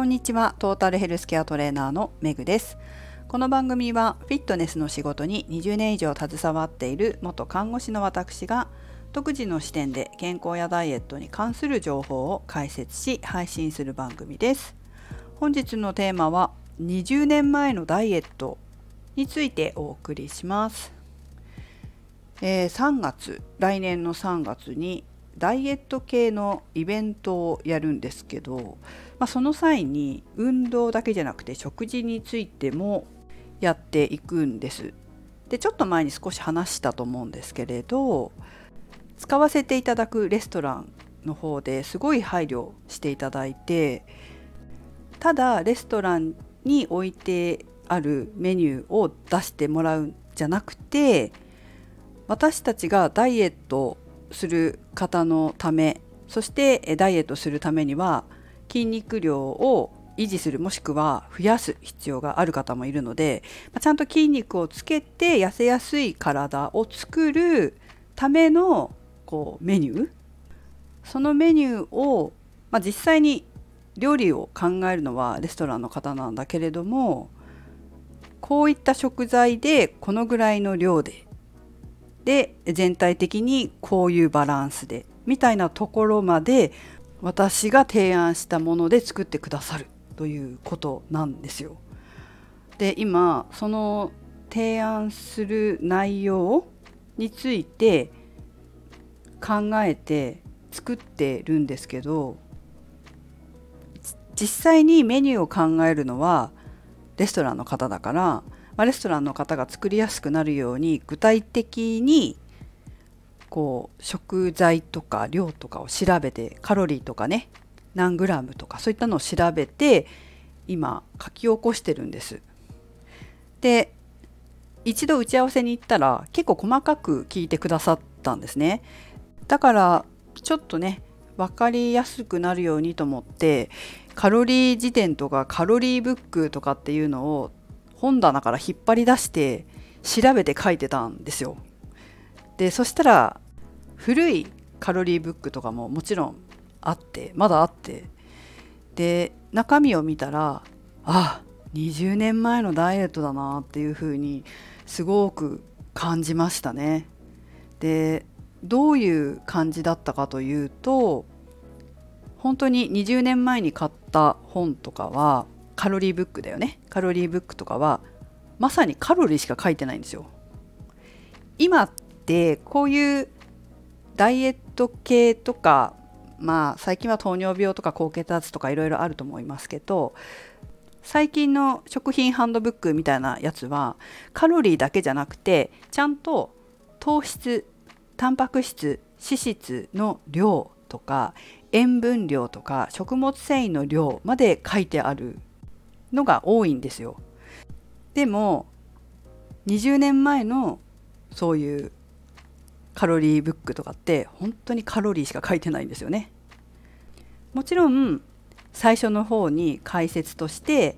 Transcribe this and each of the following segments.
こんにちは。トータルヘルスケアトレーナーのメグです。この番組はフィットネスの仕事に20年以上携わっている元看護師の私が独自の視点で健康やダイエットに関する情報を解説し配信する番組です。本日のテーマは20年前のダイエットについてお送りします、えー、3月来年の3月にダイエット系のイベントをやるんですけど、まあ、その際に運動だけじゃなくて食事についてもやっていくんです。でちょっと前に少し話したと思うんですけれど使わせていただくレストランの方ですごい配慮していただいてただレストランに置いてあるメニューを出してもらうんじゃなくて私たちがダイエットする方のためそしてダイエットするためには筋肉量を維持するもしくは増やす必要がある方もいるのでちゃんと筋肉をつけて痩せやすい体を作るためのこうメニュー。そのメニューを、まあ、実際に料理を考えるのはレストランの方なんだけれどもこういった食材でこのぐらいの量でで全体的にこういうバランスでみたいなところまで私が提案したもので作ってくださるということなんですよ。で今その提案する内容について考えて作ってるんですけど実際にメニューを考えるのはレストランの方だからまあ、レストランの方が作りやすくなるように具体的にこう食材とか量とかを調べてカロリーとかね何グラムとかそういったのを調べて今書き起こしてるんです。で一度打ち合わせに行ったら結構細かく聞いてくださったんですね。だからちょっとね分かりやすくなるようにと思ってカロリー辞典とかカロリーブックとかっていうのを本棚から引っ張り出して調べて書いてたんですよ。でそしたら古いカロリーブックとかももちろんあってまだあってで中身を見たらあ20年前のダイエットだなっていうふうにすごく感じましたね。でどういう感じだったかというと本当に20年前に買った本とかはカロリーブックだよね。カロリーブックとかはまさにカロリーしか書いてないんですよ。今ってこういうダイエット系とかまあ最近は糖尿病とか高血圧とかいろいろあると思いますけど最近の食品ハンドブックみたいなやつはカロリーだけじゃなくてちゃんと糖質タンパク質脂質の量とか塩分量とか食物繊維の量まで書いてあるのが多いんですよ。でも20年前のそういうカロリーブックとかって本当にカロリーしか書いてないんですよね。もちろん最初の方に解説として、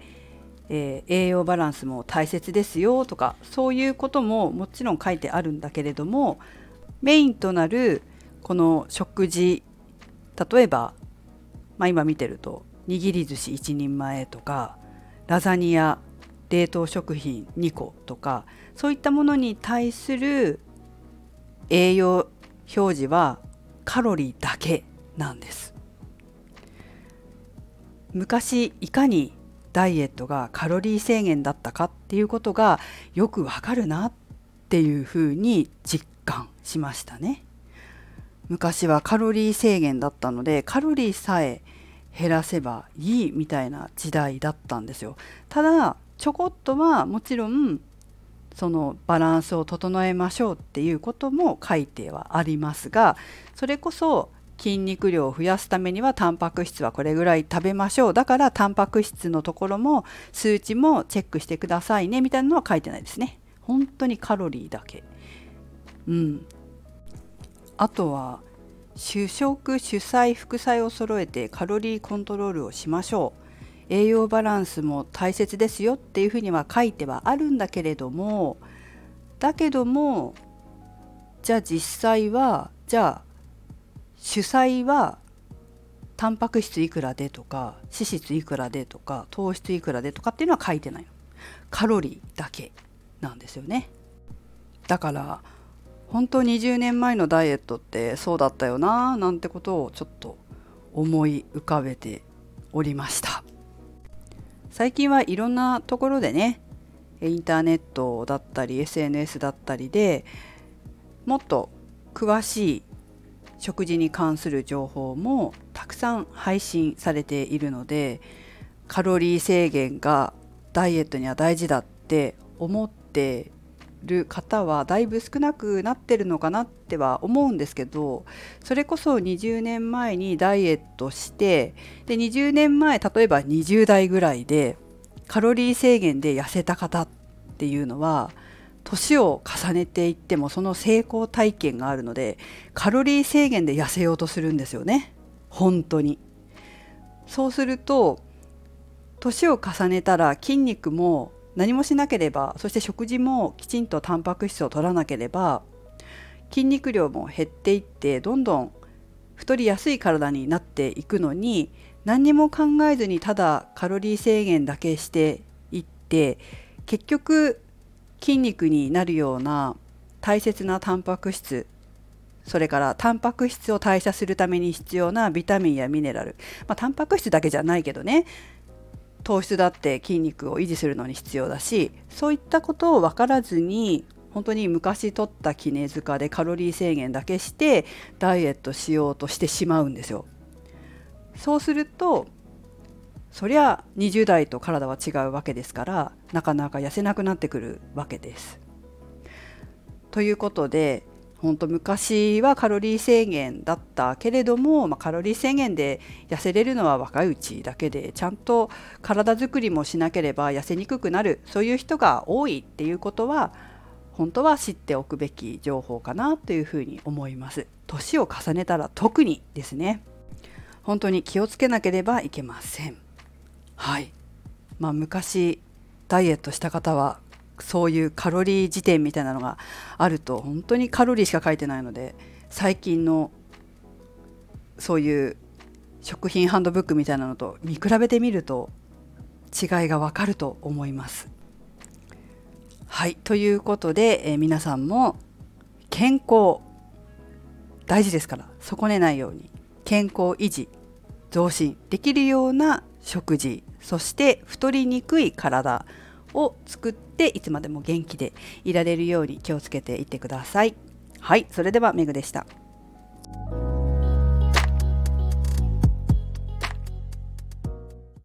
えー、栄養バランスも大切ですよとかそういうことももちろん書いてあるんだけれどもメインとなるこの食事例えば、まあ、今見てると握り寿司1人前とかラザニア冷凍食品2個とかそういったものに対する栄養表示はカロリーだけなんです。昔いかにダイエットがカロリー制限だったかっていうことがよくわかるなっていうふうに実感しましたね。昔はカロリー制限だったのでカロリーさえ減らせばいいみたいな時代だったんですよ。ただちょこっとはもちろんそのバランスを整えましょうっていうことも書いてはありますがそれこそ筋肉量を増やすためにはタンパク質はこれぐらい食べましょう。だからタンパク質のところも数値もチェックしてくださいねみたいなのは書いてないですね。本当にカロリーだけ。うん。あとは主食主菜副菜を揃えてカロリーコントロールをしましょう。栄養バランスも大切ですよっていうふうには書いてはあるんだけれどもだけどもじゃあ実際はじゃあ主菜はタンパク質いくらでとか脂質いくらでとか糖質いくらでとかっていうのは書いてないカロリーだけなんですよね。だから本当20年前のダイエットってそうだったよななんてことをちょっと思い浮かべておりました。最近はいろんなところでねインターネットだったり SNS だったりでもっと詳しい食事に関する情報もたくさん配信されているのでカロリー制限がダイエットには大事だって思ってる方はだいぶ少なくなってるのかなっては思うんですけどそれこそ20年前にダイエットしてで20年前例えば20代ぐらいでカロリー制限で痩せた方っていうのは年を重ねていってもその成功体験があるのでカロリー制限で痩せようとするんですよね。本当に。そうすると年を重ねたら筋肉も何もしなければそして食事もきちんとタンパク質を取らなければ筋肉量も減っていってどんどん太りやすい体になっていくのに何にも考えずにただカロリー制限だけしていって結局筋肉になるような大切なタンパク質それからタンパク質を代謝するために必要なビタミンやミネラル、まあ、タンパク質だけじゃないけどね。糖質だって筋肉を維持するのに必要だしそういったことを分からずに本当に昔取った絹塚でカロリー制限だけしてダイエットしようとしてしまうんですよ。そうするとそりゃ20代と体は違うわけですからなかなか痩せなくなってくるわけです。ということで本当昔はカロリー制限だったけれども、まあ、カロリー制限で痩せれるのは若いうちだけでちゃんと体づくりもしなければ痩せにくくなるそういう人が多いっていうことは本当は知っておくべき情報かなというふうに思います。年を重ねたら特にですね本当に気をつけなければいけません。はいまあ、昔ダイエットした方はそういうカロリー辞典みたいなのがあると本当にカロリーしか書いてないので最近のそういう食品ハンドブックみたいなのと見比べてみると違いがわかると思います。はいということで、えー、皆さんも健康大事ですから損ねないように健康維持増進できるような食事そして太りにくい体を作っていつまでも元気でいられるように気をつけていってください。はい、それではメグでした。